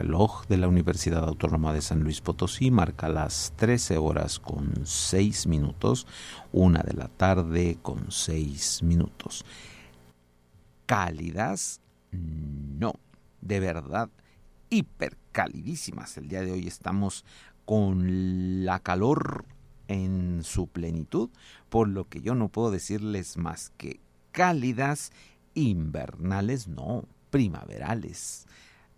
Reloj de la Universidad Autónoma de San Luis Potosí marca las 13 horas con 6 minutos, una de la tarde con 6 minutos. Cálidas, no, de verdad, hipercalidísimas. El día de hoy estamos con la calor en su plenitud, por lo que yo no puedo decirles más que cálidas, invernales, no, primaverales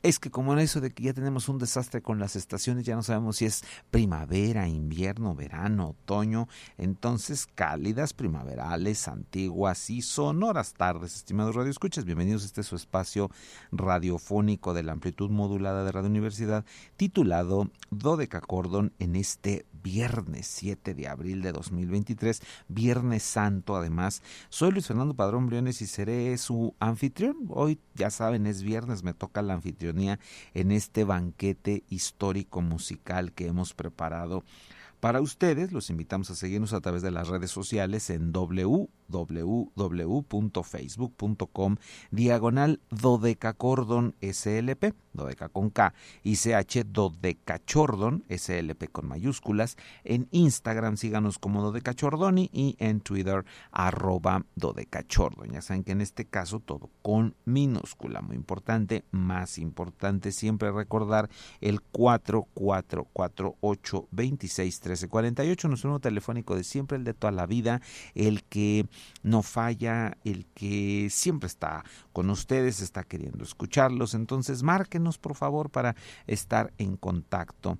es que como en eso de que ya tenemos un desastre con las estaciones, ya no sabemos si es primavera, invierno, verano, otoño, entonces cálidas, primaverales, antiguas y sonoras tardes, estimados radioescuchas, bienvenidos a este su espacio radiofónico de la amplitud modulada de Radio Universidad, titulado Dodeca Cordon en este viernes 7 de abril de 2023, Viernes Santo además. Soy Luis Fernando Padrón Briones y seré su anfitrión. Hoy, ya saben, es viernes, me toca la anfitrionía en este banquete histórico musical que hemos preparado para ustedes. Los invitamos a seguirnos a través de las redes sociales en w www.facebook.com diagonal dodecacordon slp, dodeca con K y CH dodecachordon slp con mayúsculas. En Instagram síganos como dodecachordoni y en Twitter arroba dodecachordon. Ya saben que en este caso todo con minúscula, muy importante, más importante siempre recordar el 4448 26 1348, nuestro número telefónico de siempre, el de toda la vida, el que no falla, el que siempre está con ustedes, está queriendo escucharlos. Entonces, márquenos por favor para estar en contacto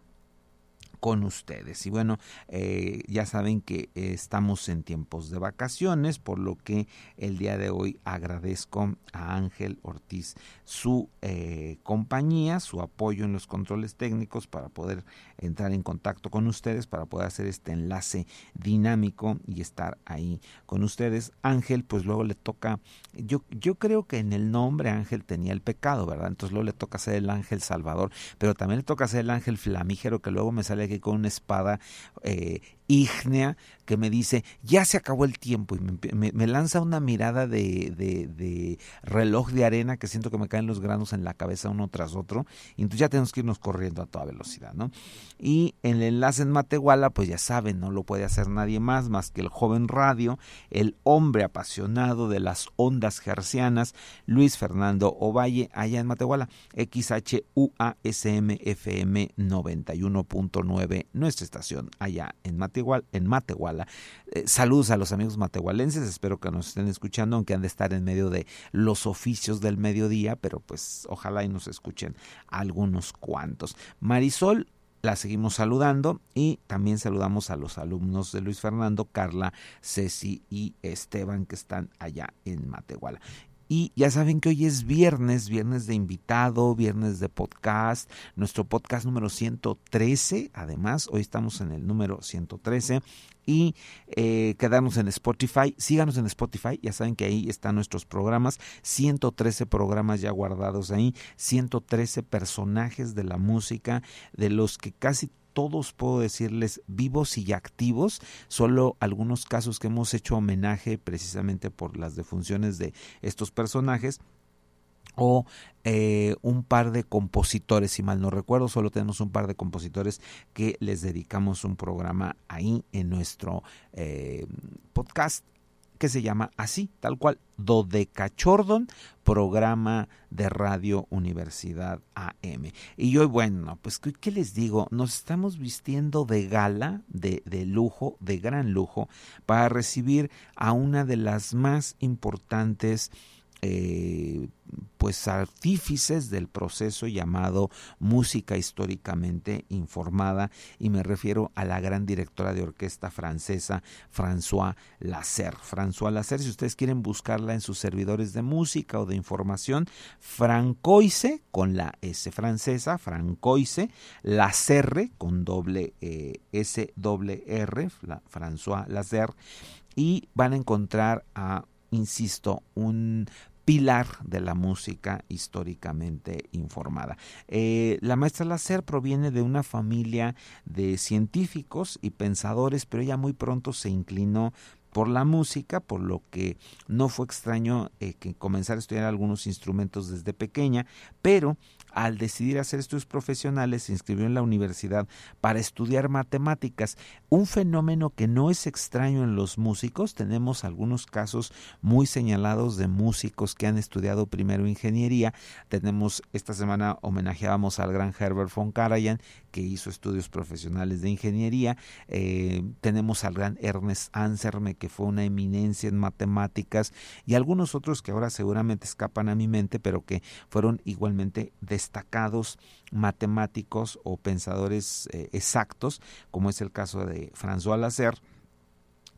con ustedes. Y bueno, eh, ya saben que estamos en tiempos de vacaciones, por lo que el día de hoy agradezco a Ángel Ortiz su eh, compañía, su apoyo en los controles técnicos para poder entrar en contacto con ustedes, para poder hacer este enlace dinámico y estar ahí con ustedes. Ángel, pues luego le toca, yo, yo creo que en el nombre Ángel tenía el pecado, ¿verdad? Entonces luego le toca ser el ángel salvador, pero también le toca ser el ángel flamígero que luego me sale con una espada eh, ígnea que me dice, ya se acabó el tiempo, y me, lanza una mirada de, reloj de arena que siento que me caen los granos en la cabeza uno tras otro, y entonces ya tenemos que irnos corriendo a toda velocidad, ¿no? Y el enlace en Matehuala, pues ya saben, no lo puede hacer nadie más más que el joven radio, el hombre apasionado de las ondas gercianas, Luis Fernando Ovalle, allá en Matehuala, XHUASMFM 91.9, nuestra estación allá en Matehuala en Matehuala. Eh, saludos a los amigos matehualenses, espero que nos estén escuchando, aunque han de estar en medio de los oficios del mediodía, pero pues ojalá y nos escuchen algunos cuantos. Marisol la seguimos saludando y también saludamos a los alumnos de Luis Fernando, Carla, Ceci y Esteban que están allá en Matehuala. Y ya saben que hoy es viernes, viernes de invitado, viernes de podcast, nuestro podcast número 113. Además, hoy estamos en el número 113 y eh, quedarnos en Spotify. Síganos en Spotify, ya saben que ahí están nuestros programas, 113 programas ya guardados ahí, 113 personajes de la música, de los que casi todos puedo decirles vivos y activos, solo algunos casos que hemos hecho homenaje precisamente por las defunciones de estos personajes o eh, un par de compositores, si mal no recuerdo, solo tenemos un par de compositores que les dedicamos un programa ahí en nuestro eh, podcast que se llama así, tal cual, Dodecachordon, programa de Radio Universidad AM. Y yo, bueno, pues, ¿qué les digo? Nos estamos vistiendo de gala, de, de lujo, de gran lujo, para recibir a una de las más importantes eh, pues artífices del proceso llamado música históricamente informada y me refiero a la gran directora de orquesta francesa François Lasser. François Lasser, si ustedes quieren buscarla en sus servidores de música o de información, Francoise con la S francesa, Francoise, Lasserre con doble eh, S R, François Lasser y van a encontrar a insisto, un pilar de la música históricamente informada. Eh, la maestra Lacer proviene de una familia de científicos y pensadores, pero ella muy pronto se inclinó por la música, por lo que no fue extraño eh, que comenzara a estudiar algunos instrumentos desde pequeña, pero al decidir hacer estudios profesionales se inscribió en la universidad para estudiar matemáticas, un fenómeno que no es extraño en los músicos. Tenemos algunos casos muy señalados de músicos que han estudiado primero ingeniería. Tenemos esta semana homenajeábamos al gran Herbert von Karajan que hizo estudios profesionales de ingeniería. Eh, tenemos al gran Ernest Anserme que fue una eminencia en matemáticas y algunos otros que ahora seguramente escapan a mi mente, pero que fueron igualmente de destacados matemáticos o pensadores eh, exactos, como es el caso de François Lasserre.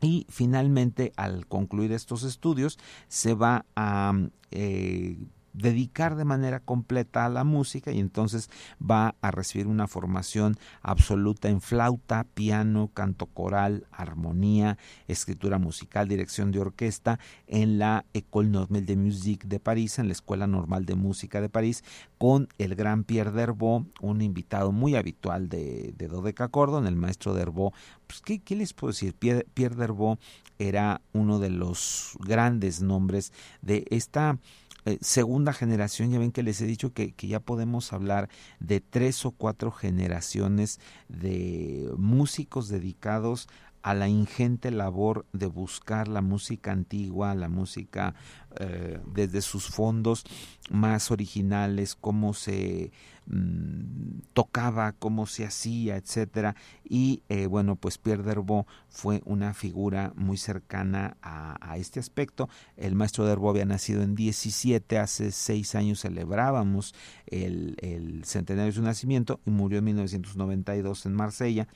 Y finalmente, al concluir estos estudios, se va a eh, dedicar de manera completa a la música y entonces va a recibir una formación absoluta en flauta, piano, canto coral, armonía, escritura musical, dirección de orquesta en la École Normale de Musique de París, en la Escuela Normal de Música de París, con el gran Pierre Dervaux, un invitado muy habitual de, de Dodeca Cordon, el maestro Dervaux. Pues, ¿qué, ¿qué, les puedo decir? Pierre, Pierre Dervaux era uno de los grandes nombres de esta eh, segunda generación, ya ven que les he dicho que, que, ya podemos hablar de tres o cuatro generaciones de músicos dedicados a la ingente labor de buscar la música antigua, la música eh, desde sus fondos más originales, cómo se mmm, tocaba, cómo se hacía, etcétera. Y eh, bueno, pues Pierre Derbo fue una figura muy cercana a, este aspecto. El maestro Derbo había nacido en 17, hace seis años celebrábamos el, el centenario de su nacimiento y murió en 1992 en Marsella.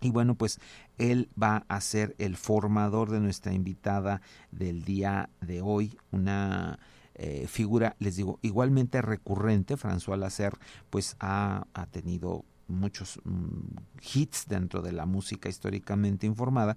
Y bueno, pues él va a ser el formador de nuestra invitada del día de hoy, una eh, figura, les digo, igualmente recurrente. François Lasser, pues ha, ha tenido muchos mm, hits dentro de la música históricamente informada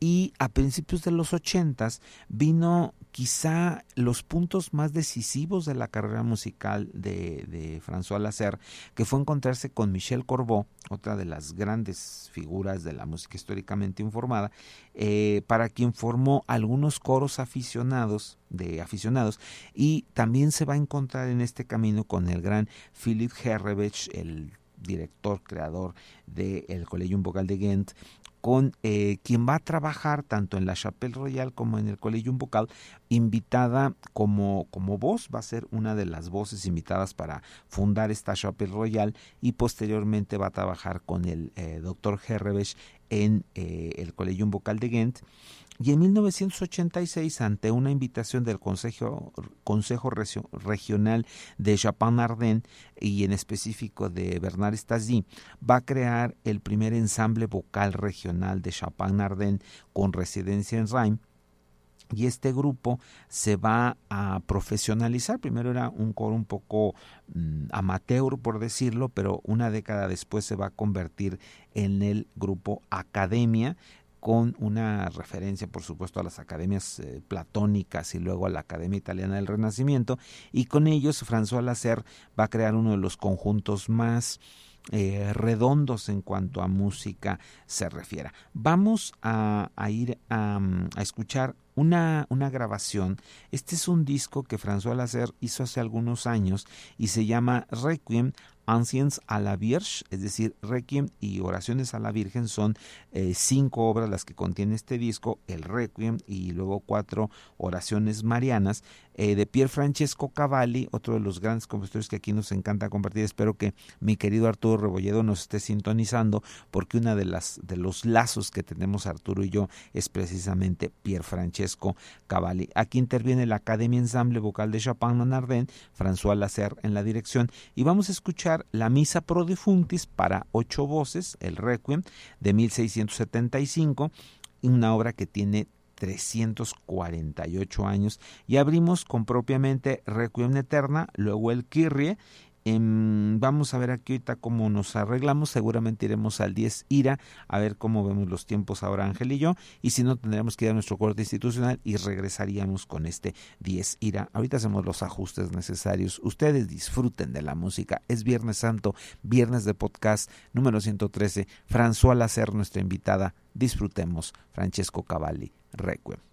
y a principios de los ochentas vino quizá los puntos más decisivos de la carrera musical de, de François Lasser, que fue encontrarse con Michel Corbeau, otra de las grandes figuras de la música históricamente informada, eh, para quien formó algunos coros aficionados de aficionados y también se va a encontrar en este camino con el gran Philip Herrevich, el director, creador del de Vocal de Ghent, con eh, quien va a trabajar tanto en la Chapelle Royal como en el Collegium Vocal, invitada como, como voz, va a ser una de las voces invitadas para fundar esta Chapelle Royal y posteriormente va a trabajar con el eh, doctor Herrebesch en eh, el Collegium Vocal de Ghent y en 1986, ante una invitación del Consejo, Consejo Regional de Chapin-Ardenne y en específico de Bernard Stasi, va a crear el primer ensamble vocal regional de Chapin-Ardenne con residencia en Reims y este grupo se va a profesionalizar. Primero era un coro un poco mmm, amateur, por decirlo, pero una década después se va a convertir en el grupo Academia, con una referencia, por supuesto, a las academias eh, platónicas y luego a la Academia Italiana del Renacimiento, y con ellos François Lasser va a crear uno de los conjuntos más eh, redondos en cuanto a música se refiera. Vamos a, ir a, a escuchar una, una, grabación. Este es un disco que François Lasser hizo hace algunos años y se llama Requiem Anciens a la Vierge, es decir, Requiem y Oraciones a la Virgen son eh, cinco obras las que contiene este disco, el Requiem y luego cuatro oraciones marianas eh, de Pier Francesco Cavalli, otro de los grandes compositores que aquí nos encanta compartir. Espero que mi querido Arturo Rebolledo nos esté sintonizando porque una de las de los lazos que tenemos Arturo y yo es precisamente Pier Francesco Cavalli. Aquí interviene la Academia Ensemble Vocal de Chopin Manardin, François Lasser en la dirección y vamos a escuchar la Misa Pro Defuntis para ocho voces, el Requiem de 1675, una obra que tiene 348 años y abrimos con propiamente Requiem Eterna, luego el Kyrie vamos a ver aquí ahorita cómo nos arreglamos. Seguramente iremos al 10 IRA a ver cómo vemos los tiempos ahora Ángel y yo. Y si no, tendremos que ir a nuestro corte institucional y regresaríamos con este 10 IRA. Ahorita hacemos los ajustes necesarios. Ustedes disfruten de la música. Es Viernes Santo, viernes de podcast número 113. François Lacer, nuestra invitada. Disfrutemos. Francesco Cavalli, Requiem.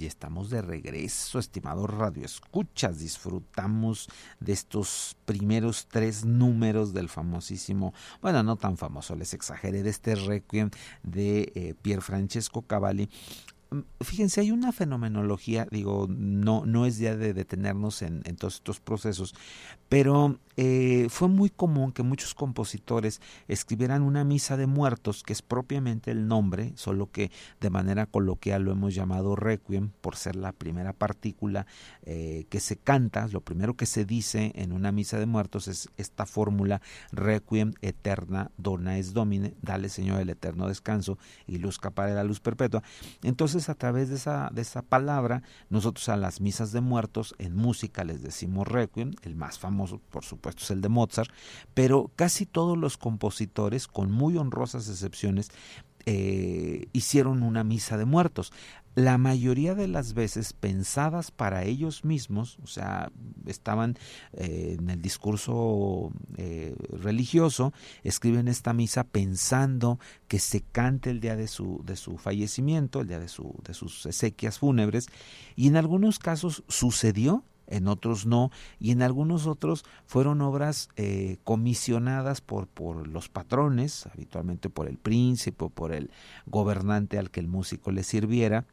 Ya estamos de regreso, estimado Radio Escuchas. Disfrutamos de estos primeros tres números del famosísimo, bueno, no tan famoso, les exageré, de este requiem de eh, Pier Francesco Cavalli fíjense, hay una fenomenología, digo, no, no es ya de detenernos en, todos estos procesos, pero eh, fue muy común que muchos compositores escribieran una misa de muertos, que es propiamente el nombre, solo que de manera coloquial lo hemos llamado requiem, por ser la primera partícula eh, que se canta, lo primero que se dice en una misa de muertos es esta fórmula requiem eterna dona es domine, dale Señor el eterno descanso y luzca para la luz perpetua. Entonces, a través de esa, de esa palabra, nosotros a las misas de muertos en música les decimos requiem, el más famoso por supuesto es el de Mozart, pero casi todos los compositores, con muy honrosas excepciones, eh, hicieron una misa de muertos. La mayoría de las veces pensadas para ellos mismos, o sea, estaban eh, en el discurso eh, religioso, escriben esta misa pensando que se cante el día de su, de su fallecimiento, el día de, su, de sus exequias fúnebres, y en algunos casos sucedió en otros no, y en algunos otros fueron obras eh, comisionadas por, por los patrones, habitualmente por el príncipe o por el gobernante al que el músico le sirviera,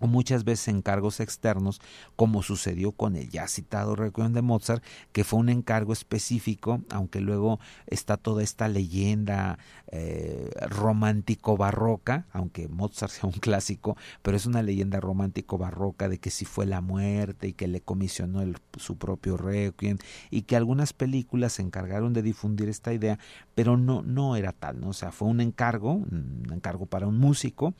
o muchas veces encargos externos, como sucedió con el ya citado Requiem de Mozart, que fue un encargo específico, aunque luego está toda esta leyenda eh, romántico-barroca, aunque Mozart sea un clásico, pero es una leyenda romántico-barroca de que si fue la muerte y que le comisionó su propio Requiem y que algunas películas se encargaron de difundir esta idea, pero no, no era tal, ¿no? o sea, fue un encargo, un encargo para un músico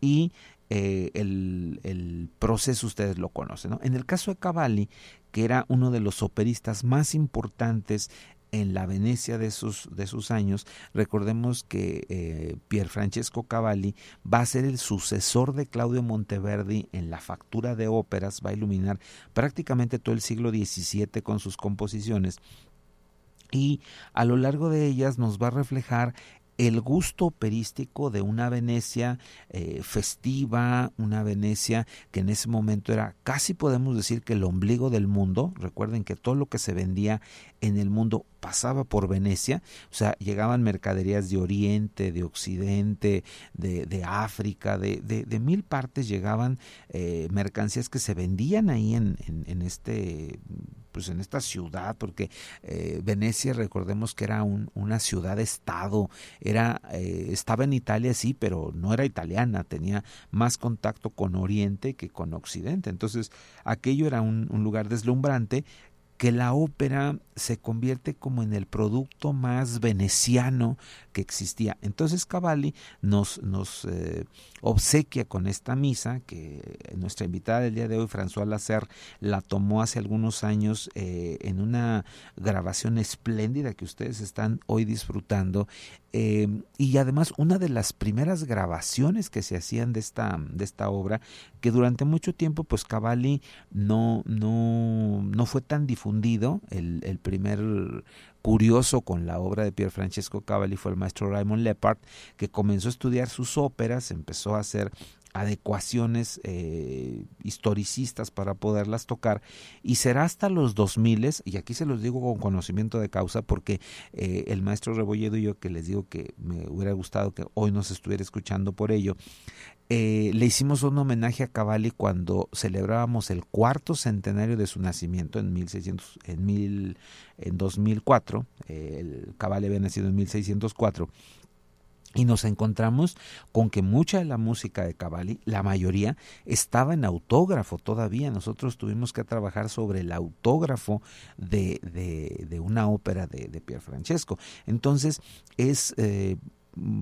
y eh, el, proceso ustedes lo conocen. En el caso de Cavalli, que era uno de los operistas más importantes en la Venecia de sus, de sus años, recordemos que eh, Pier Francesco Cavalli va a ser el sucesor de Claudio Monteverdi en la factura de óperas, va a iluminar prácticamente todo el siglo XVII con sus composiciones y a lo largo de ellas nos va a reflejar el gusto operístico de una Venecia eh, festiva, una Venecia que en ese momento era casi podemos decir que el ombligo del mundo. Recuerden que todo lo que se vendía en el mundo pasaba por Venecia, o sea, llegaban mercaderías de Oriente, de Occidente, de, de África, de, de, mil partes llegaban eh, mercancías que se vendían ahí en, en, este pues en esta ciudad, porque eh, Venecia, recordemos que era un, una ciudad-estado, era, eh, estaba en Italia, sí, pero no era italiana, tenía más contacto con Oriente que con Occidente. Entonces, aquello era un, un lugar deslumbrante que la ópera se convierte como en el producto más veneciano que existía. Entonces Cavalli nos, nos eh, obsequia con esta misa, que nuestra invitada del día de hoy, François Lacer, la tomó hace algunos años eh, en una grabación espléndida que ustedes están hoy disfrutando. Eh, y además una de las primeras grabaciones que se hacían de esta, de esta obra, que durante mucho tiempo pues Cavalli no, no, no fue tan difundido, el, el primer curioso con la obra de Pier Francesco Cavalli fue el maestro Raymond Lepard, que comenzó a estudiar sus óperas, empezó a hacer adecuaciones eh, historicistas para poderlas tocar y será hasta los 2000 y aquí se los digo con conocimiento de causa porque eh, el maestro Rebolledo y yo que les digo que me hubiera gustado que hoy nos estuviera escuchando por ello eh, le hicimos un homenaje a Cavalli cuando celebrábamos el cuarto centenario de su nacimiento en 1600, en, mil, en 2004. Eh, el Cavalli había nacido en 1604. Y nos encontramos con que mucha de la música de Cavalli, la mayoría, estaba en autógrafo todavía. Nosotros tuvimos que trabajar sobre el autógrafo de, de, de una ópera de, de Pier Francesco. Entonces, es eh,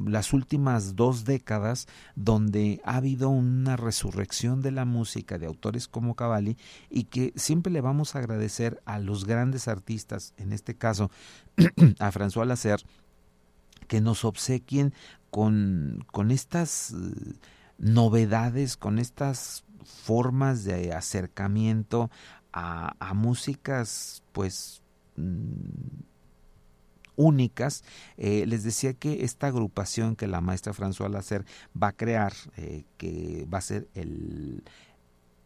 las últimas dos décadas donde ha habido una resurrección de la música de autores como Cavalli y que siempre le vamos a agradecer a los grandes artistas, en este caso a François Lasser, que nos obsequien con, con estas eh, novedades, con estas formas de acercamiento a, a músicas pues mm, únicas. Eh, les decía que esta agrupación que la maestra François Lacer va a crear, eh, que va a ser el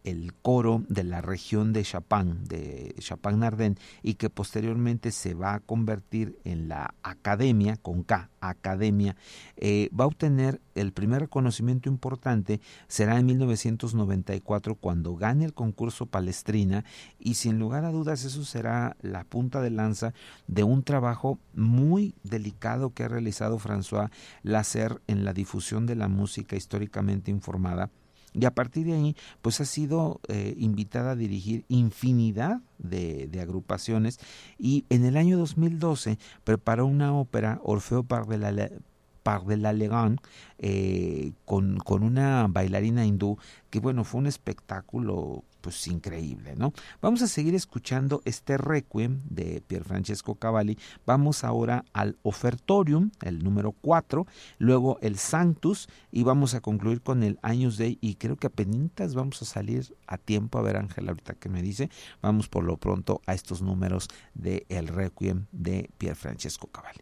el coro de la región de Chapán, de Chapán-Nardén, y que posteriormente se va a convertir en la academia, con K, academia, eh, va a obtener el primer reconocimiento importante, será en 1994 cuando gane el concurso Palestrina, y sin lugar a dudas eso será la punta de lanza de un trabajo muy delicado que ha realizado François Lasser en la difusión de la música históricamente informada y a partir de ahí, pues ha sido eh, invitada a dirigir infinidad de, de, agrupaciones y en el año 2012 preparó una ópera, Orfeo Par de la, Par de la Legan, eh, con, con una bailarina hindú, que bueno, fue un espectáculo pues increíble, ¿no? Vamos a seguir escuchando este requiem de Pier Francesco Cavalli. Vamos ahora al Ofertorium, el número 4, luego el Sanctus y vamos a concluir con el Años Day y creo que apenas vamos a salir a tiempo a ver Ángela ahorita que me dice. Vamos por lo pronto a estos números de el Requiem de Pier Francesco Cavalli.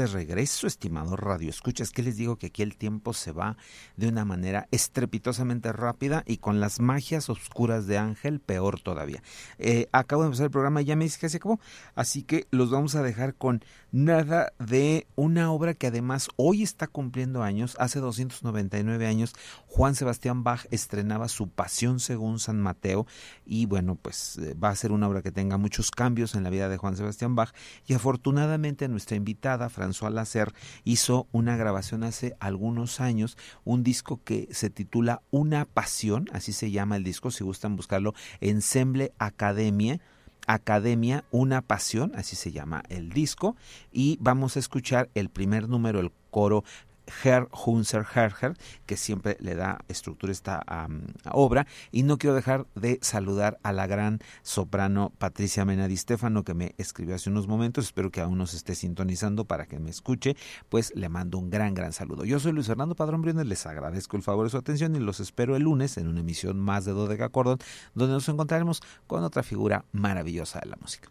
De regreso, estimado Radio Escuchas. que les digo? Que aquí el tiempo se va de una manera estrepitosamente rápida y con las magias oscuras de Ángel, peor todavía. Eh, acabo de empezar el programa y ya me dice que se acabó. Así que los vamos a dejar con nada de una obra que además hoy está cumpliendo años. Hace 299 años, Juan Sebastián Bach estrenaba su Pasión según San Mateo. Y bueno, pues eh, va a ser una obra que tenga muchos cambios en la vida de Juan Sebastián Bach. Y afortunadamente nuestra invitada, François Lacer, hizo una grabación hace algunos años, un disco que se titula Una Pasión, así se llama el disco, si gustan buscarlo, Ensemble Academia. Academia, una pasión, así se llama el disco, y vamos a escuchar el primer número, el coro Herr Hunzer Herger, que siempre le da estructura a esta obra. Y no quiero dejar de saludar a la gran soprano Patricia Mena Di Stefano, que me escribió hace unos momentos. Espero que aún nos esté sintonizando para que me escuche. Pues le mando un gran, gran saludo. Yo soy Luis Fernando Padrón Briones, les agradezco el favor de su atención y los espero el lunes en una emisión más de Dodeca Cordon, donde nos encontraremos con otra figura maravillosa de la música.